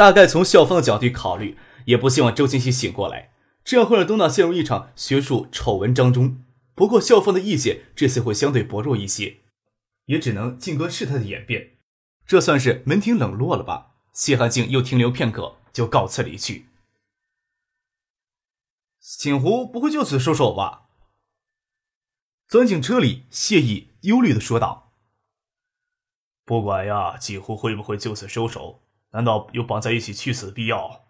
大概从校方的角度考虑，也不希望周清溪醒过来，这样会让东大陷入一场学术丑闻当中。不过校方的意见这次会相对薄弱一些，也只能静观事态的演变。这算是门庭冷落了吧？谢汉静又停留片刻，就告辞离去。锦湖不会就此收手吧？钻进车里，谢意忧虑的说道：“不管呀，锦湖会不会就此收手？”难道有绑在一起去死的必要？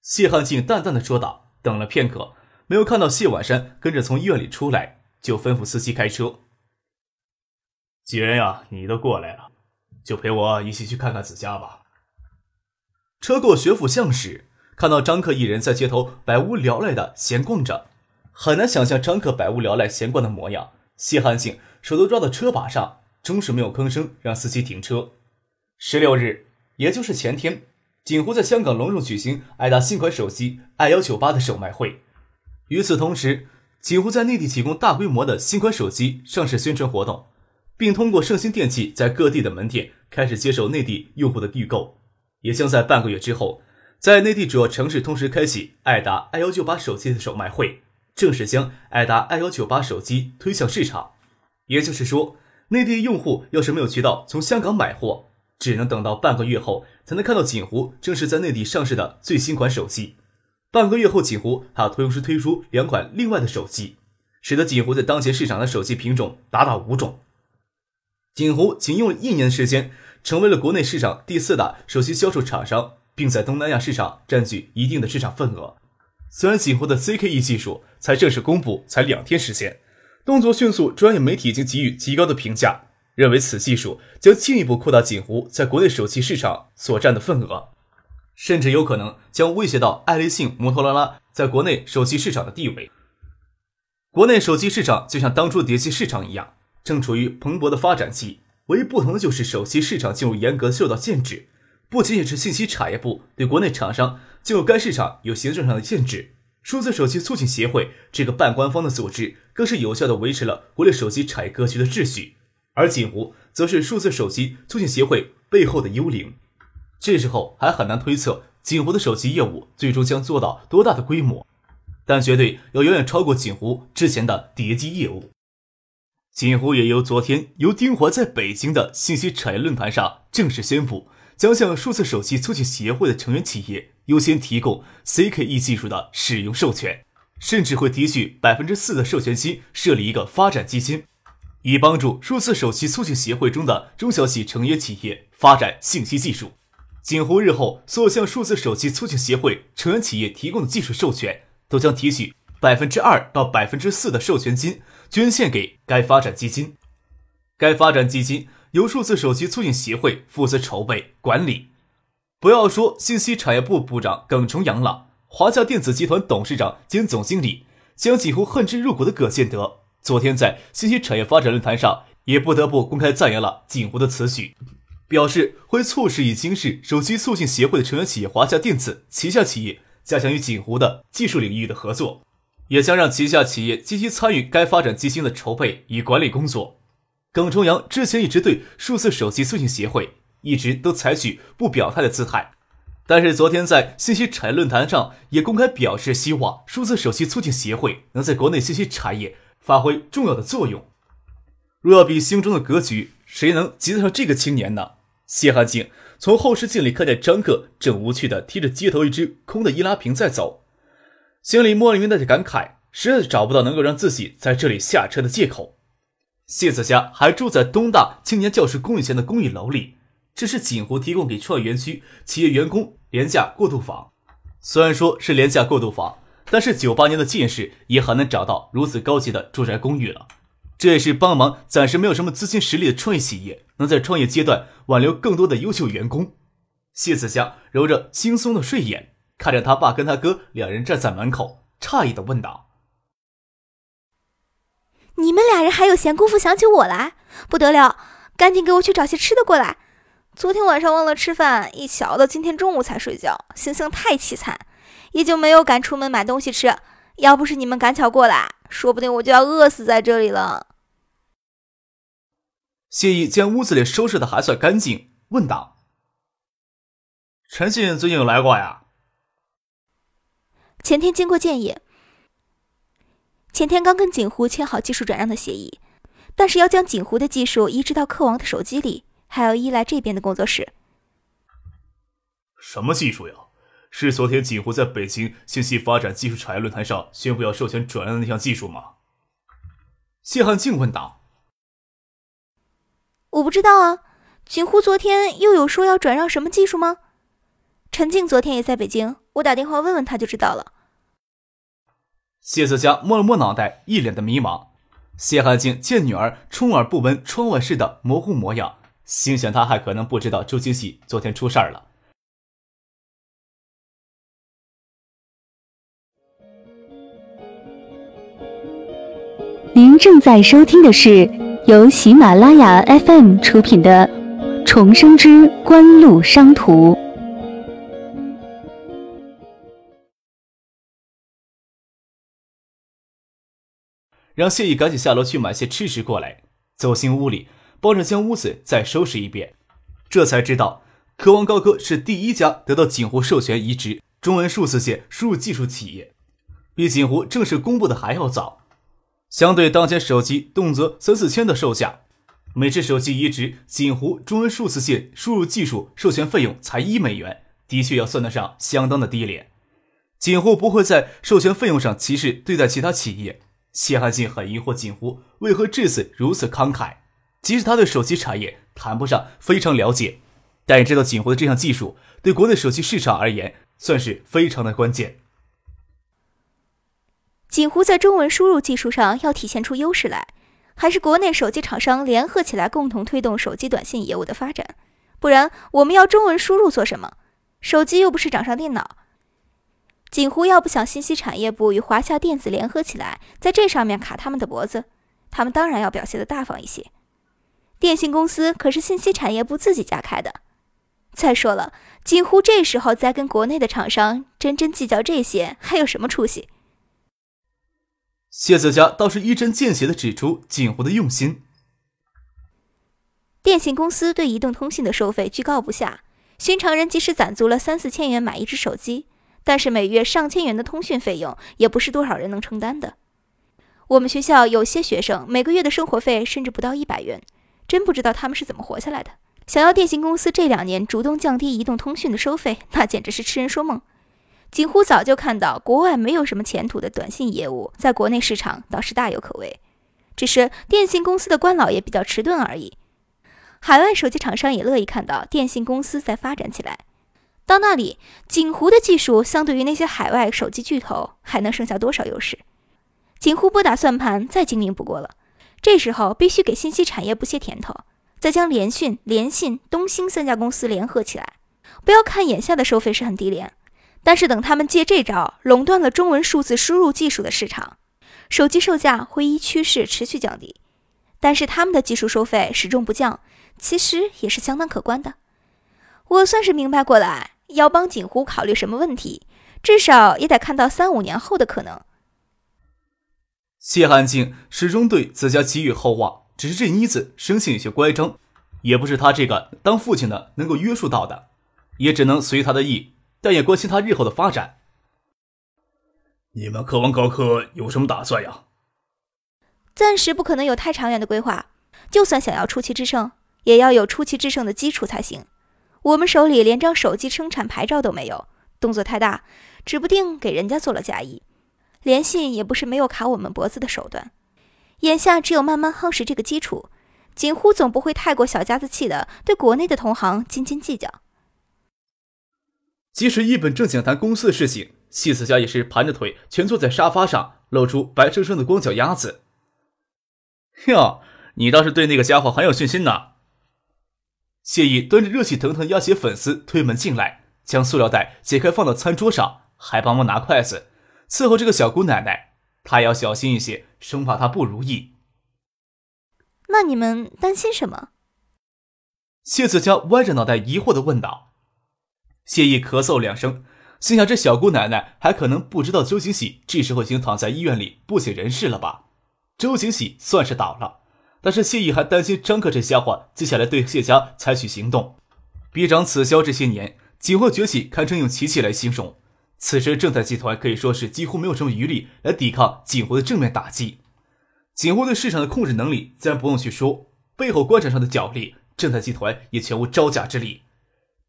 谢汉静淡淡的说道。等了片刻，没有看到谢婉山跟着从医院里出来，就吩咐司机开车。既然呀，你都过来了，就陪我一起去看看子家吧。车过学府巷时，看到张克一人在街头百无聊赖的闲逛着，很难想象张克百无聊赖闲逛的模样。谢汉静手都抓到车把上，终是没有吭声，让司机停车。十六日，也就是前天，锦湖在香港隆重举行爱达新款手机 i 幺九八的首卖会。与此同时，锦湖在内地提供大规模的新款手机上市宣传活动，并通过盛兴电器在各地的门店开始接受内地用户的预购，也将在半个月之后，在内地主要城市同时开启爱达 i 幺九八手机的首卖会，正式将爱达 i 幺九八手机推向市场。也就是说，内地用户要是没有渠道从香港买货，只能等到半个月后才能看到锦湖正式在内地上市的最新款手机。半个月后，锦湖还要同时推出两款另外的手机，使得锦湖在当前市场的手机品种达到五种。锦湖仅用了一年的时间，成为了国内市场第四大手机销售厂商，并在东南亚市场占据一定的市场份额。虽然锦湖的 CKE 技术才正式公布才两天时间，动作迅速，专业媒体已经给予极高的评价。认为此技术将进一步扩大锦湖在国内手机市场所占的份额，甚至有可能将威胁到爱立信、摩托罗拉在国内手机市场的地位。国内手机市场就像当初的碟机市场一样，正处于蓬勃的发展期。唯一不同的就是手机市场进入严格受到限制，不仅仅是信息产业部对国内厂商进入该市场有行政上的限制，数字手机促进协会这个半官方的组织更是有效的维持了国内手机产业格局的秩序。而锦湖则是数字手机促进协会背后的幽灵，这时候还很难推测锦湖的手机业务最终将做到多大的规模，但绝对要远远超过锦湖之前的叠机业务。锦湖也由昨天由丁华在北京的信息产业论坛上正式宣布，将向数字手机促进协会的成员企业优先提供 CKE 技术的使用授权，甚至会提取百分之四的授权金，设立一个发展基金。以帮助数字手机促进协会中的中小企成员企业发展信息技术。锦湖日后所向数字手机促进协会成员企业提供的技术授权，都将提取百分之二到百分之四的授权金，捐献给该发展基金。该发展基金由数字手机促进协会负责筹备管理。不要说信息产业部部长耿崇阳了，华夏电子集团董事长兼总经理将几乎恨之入骨的葛建德。昨天在信息产业发展论坛上，也不得不公开赞扬了锦湖的此举，表示会促使已经是手机促进协会的成员企业华夏电子旗下企业加强与锦湖的技术领域的合作，也将让旗下企业积极参与该发展基金的筹备与管理工作。耿崇阳之前一直对数字手机促进协会一直都采取不表态的姿态，但是昨天在信息产业论坛上也公开表示，希望数字手机促进协会能在国内信息产业。发挥重要的作用。若要比心中的格局，谁能及得上这个青年呢？谢汉静从后视镜里看见张克正无趣地提着街头一只空的易拉瓶在走，心里莫名的感慨，实在是找不到能够让自己在这里下车的借口。谢子家还住在东大青年教师公寓前的公寓楼里，这是锦湖提供给创业园区企业员工廉价过渡房。虽然说是廉价过渡房。但是九八年的建识也很难找到如此高级的住宅公寓了。这也是帮忙暂时没有什么资金实力的创业企业能在创业阶段挽留更多的优秀员工。谢子祥揉着惺忪的睡眼，看着他爸跟他哥两人站在门口，诧异的问道：“你们俩人还有闲工夫想起我来？不得了！赶紧给我去找些吃的过来。昨天晚上忘了吃饭，一熬到今天中午才睡觉，心情太凄惨，也就没有敢出门买东西吃。要不是你们赶巧过来，说不定我就要饿死在这里了。”谢意将屋子里收拾的还算干净，问道：“陈信最近有来过呀？”前天经过建议，前天刚跟锦湖签好技术转让的协议，但是要将锦湖的技术移植到客王的手机里，还要依赖这边的工作室。什么技术呀？是昨天锦湖在北京信息发展技术产业论坛上宣布要授权转让的那项技术吗？谢汉静问道。我不知道啊，锦湖昨天又有说要转让什么技术吗？陈静昨天也在北京，我打电话问问他就知道了。谢思佳摸了摸脑袋，一脸的迷茫。谢汉静见女儿充耳不闻窗外事的模糊模样，心想她还可能不知道周金喜昨天出事儿了。您正在收听的是。由喜马拉雅 FM 出品的《重生之官路商途》，让谢意赶紧下楼去买些吃食过来。走进屋里，帮着将屋子再收拾一遍，这才知道，科王高科是第一家得到锦湖授权移植中文数字线输入技术企业，比锦湖正式公布的还要早。相对当前手机动辄三四千的售价，每只手机移植锦湖中文数字线输入技术授权费用才一美元，的确要算得上相当的低廉。锦湖不会在授权费用上歧视对待其他企业。谢汉信很疑惑锦湖为何至此如此慷慨，即使他对手机产业谈不上非常了解，但也知道锦湖的这项技术对国内手机市场而言算是非常的关键。锦湖在中文输入技术上要体现出优势来，还是国内手机厂商联合起来共同推动手机短信业务的发展？不然我们要中文输入做什么？手机又不是掌上电脑。锦湖要不想信息产业部与华夏电子联合起来在这上面卡他们的脖子，他们当然要表现的大方一些。电信公司可是信息产业部自己家开的。再说了，锦湖这时候再跟国内的厂商真真计较这些，还有什么出息？谢子佳倒是一针见血的指出锦湖的用心。电信公司对移动通信的收费居高不下，寻常人即使攒足了三四千元买一只手机，但是每月上千元的通讯费用也不是多少人能承担的。我们学校有些学生每个月的生活费甚至不到一百元，真不知道他们是怎么活下来的。想要电信公司这两年主动降低移动通讯的收费，那简直是痴人说梦。锦湖早就看到国外没有什么前途的短信业务，在国内市场倒是大有可为，只是电信公司的官老爷比较迟钝而已。海外手机厂商也乐意看到电信公司在发展起来，到那里，锦湖的技术相对于那些海外手机巨头还能剩下多少优势？锦湖拨打算盘再精明不过了，这时候必须给信息产业部些甜头，再将联讯、联信、东兴三家公司联合起来。不要看眼下的收费是很低廉。但是等他们借这招垄断了中文数字输入技术的市场，手机售价会依趋势持续降低。但是他们的技术收费始终不降，其实也是相当可观的。我算是明白过来，要帮锦湖考虑什么问题，至少也得看到三五年后的可能。谢汉静始终对自家寄予厚望，只是这妮子生性有些乖张，也不是他这个当父亲的能够约束到的，也只能随他的意。但也关心他日后的发展。你们科王高科有什么打算呀？暂时不可能有太长远的规划。就算想要出奇制胜，也要有出奇制胜的基础才行。我们手里连张手机生产牌照都没有，动作太大，指不定给人家做了嫁衣。联信也不是没有卡我们脖子的手段。眼下只有慢慢夯实这个基础。锦湖总不会太过小家子气的对国内的同行斤斤计较。即使一本正经谈公司的事情，谢子佳也是盘着腿蜷坐在沙发上，露出白生生的光脚丫子。哟，你倒是对那个家伙很有信心呢！谢意端着热气腾腾鸭血粉丝推门进来，将塑料袋解开放到餐桌上，还帮忙拿筷子伺候这个小姑奶奶。他要小心一些，生怕她不如意。那你们担心什么？谢子佳歪着脑袋疑惑的问道。谢意咳嗽两声，心想这小姑奶奶还可能不知道周景喜这时候已经躺在医院里不省人事了吧？周景喜算是倒了。但是谢意还担心张克这家伙接下来对谢家采取行动。逼长此消这些年，景湖崛起堪称用奇迹来形容。此时正泰集团可以说是几乎没有什么余力来抵抗锦湖的正面打击。锦湖对市场的控制能力自然不用去说，背后官场上的角力，正泰集团也全无招架之力。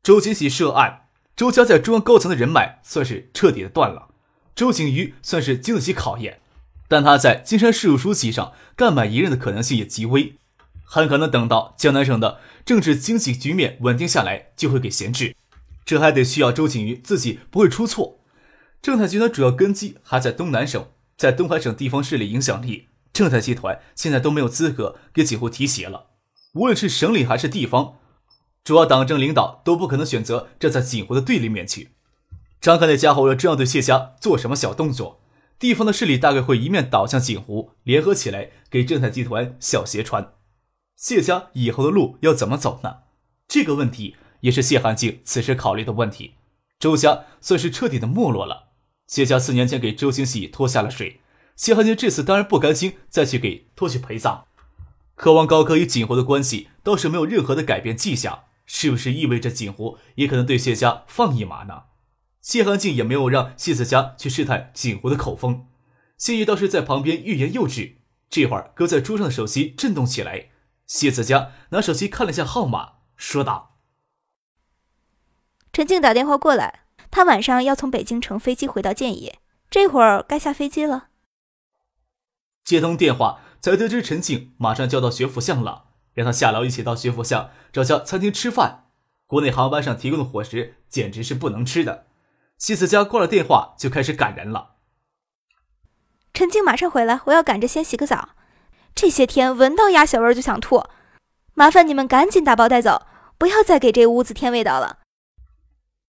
周景喜涉案，周家在中央高层的人脉算是彻底的断了。周景瑜算是经得起考验。但他在金山事务书记上干满一任的可能性也极微，很可能等到江南省的政治经济局面稳定下来，就会给闲置。这还得需要周景瑜自己不会出错。正泰集团主要根基还在东南省，在东海省地方势力影响力，正泰集团现在都没有资格给几户提鞋了。无论是省里还是地方，主要党政领导都不可能选择站在锦湖的对立面去。张凯那家伙要这样对谢家做什么小动作？地方的势力大概会一面倒向锦湖，联合起来给正泰集团小鞋穿。谢家以后的路要怎么走呢？这个问题也是谢寒静此时考虑的问题。周家算是彻底的没落了。谢家四年前给周星喜拖下了水，谢寒静这次当然不甘心再去给拖去陪葬。渴望高科与锦湖的关系倒是没有任何的改变迹象，是不是意味着锦湖也可能对谢家放一马呢？谢寒静也没有让谢子佳去试探锦湖的口风，谢玉倒是在旁边欲言又止。这会儿搁在桌上的手机震动起来，谢子佳拿手机看了下号码，说道：“陈静打电话过来，他晚上要从北京乘飞机回到建业，这会儿该下飞机了。”接通电话，才得知陈静马上就要到学府巷了，让他下楼一起到学府巷找家餐厅吃饭。国内航班上提供的伙食简直是不能吃的。西子佳挂了电话，就开始赶人了。陈静马上回来，我要赶着先洗个澡。这些天闻到鸭血味就想吐，麻烦你们赶紧打包带走，不要再给这屋子添味道了。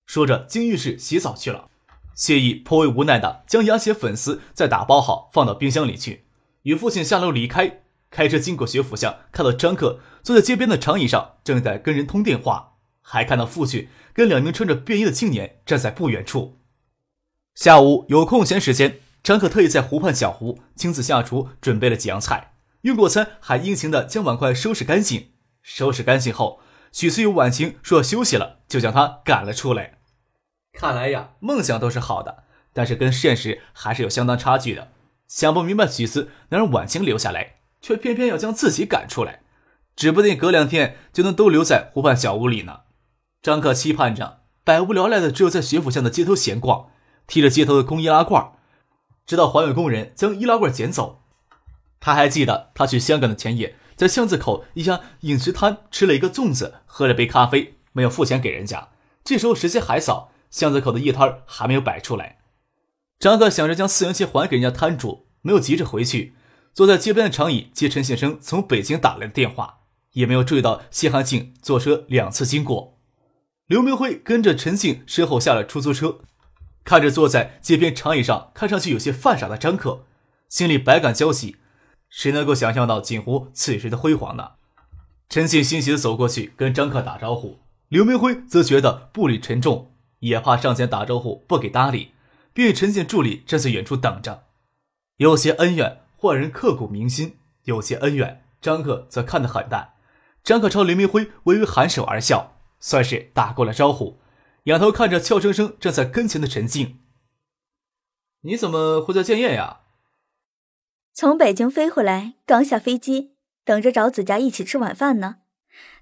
说着进浴室洗澡去了。谢意颇为无奈的将鸭血粉丝再打包好，放到冰箱里去。与父亲下楼离开，开车经过学府巷，看到张克坐在街边的长椅上，正在跟人通电话，还看到父亲。跟两名穿着便衣的青年站在不远处。下午有空闲时间，张克特意在湖畔小湖亲自下厨准备了几样菜。用过餐还殷勤的将碗筷收拾干净。收拾干净后，许思有婉晴说要休息了，就将他赶了出来。看来呀，梦想都是好的，但是跟现实还是有相当差距的。想不明白许思能让婉晴留下来，却偏偏要将自己赶出来，指不定隔两天就能都留在湖畔小屋里呢。张克期盼着，百无聊赖的只有在学府巷的街头闲逛，提着街头的空易拉罐，直到环卫工人将易拉罐捡走。他还记得，他去香港的前夜，在巷子口一家饮食摊吃了一个粽子，喝了杯咖啡，没有付钱给人家。这时候时间还早，巷子口的夜摊还没有摆出来。张克想着将四元钱还给人家摊主，没有急着回去，坐在街边的长椅接陈先生从北京打来的电话，也没有注意到谢汉庆坐车两次经过。刘明辉跟着陈静身后下了出租车，看着坐在街边长椅上看上去有些犯傻的张克，心里百感交集。谁能够想象到锦湖此时的辉煌呢？陈静欣喜的走过去跟张克打招呼，刘明辉则觉得步履沉重，也怕上前打招呼不给搭理，便与陈静助理站在远处等着。有些恩怨，坏人刻骨铭心；有些恩怨，张克则看得很淡。张克朝林明辉微微颔首而笑。算是打过了招呼，仰头看着俏生生站在跟前的陈静：“你怎么会在建业呀？”“从北京飞回来，刚下飞机，等着找子佳一起吃晚饭呢。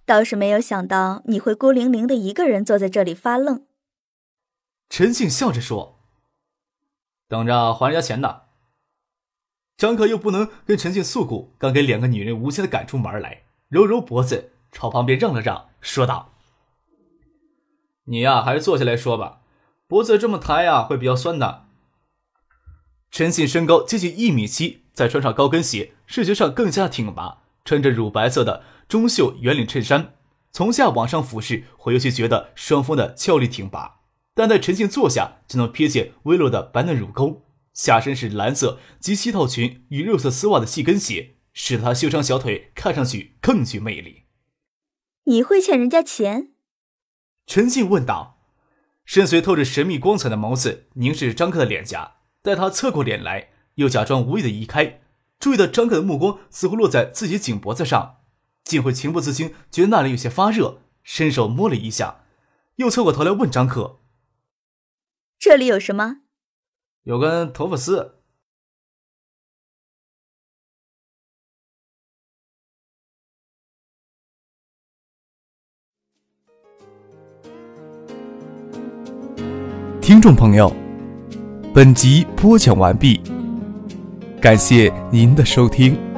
倒是没有想到你会孤零零的一个人坐在这里发愣。”陈静笑着说：“等着还人家钱呢。”张可又不能跟陈静诉苦，刚给两个女人无情的赶出门来，揉揉脖子，朝旁边让了让，说道。你呀，还是坐下来说吧，脖子这么抬呀，会比较酸的。陈信身高接近一米七，再穿上高跟鞋，视觉上更加挺拔。穿着乳白色的中袖圆领衬衫，从下往上俯视，会尤其觉得双峰的俏丽挺拔。但在陈静坐下，就能瞥见微落的白嫩乳沟，下身是蓝色及膝套裙与肉色丝袜的细跟鞋，使得她修长小腿看上去更具魅力。你会欠人家钱？陈静问道。深邃透着神秘光彩的眸子凝视张克的脸颊，待他侧过脸来，又假装无意的移开，注意到张克的目光似乎落在自己颈脖子上，竟会情不自禁觉得那里有些发热，伸手摸了一下，又侧过头来问张克：“这里有什么？”“有根头发丝。”听众朋友，本集播讲完毕，感谢您的收听。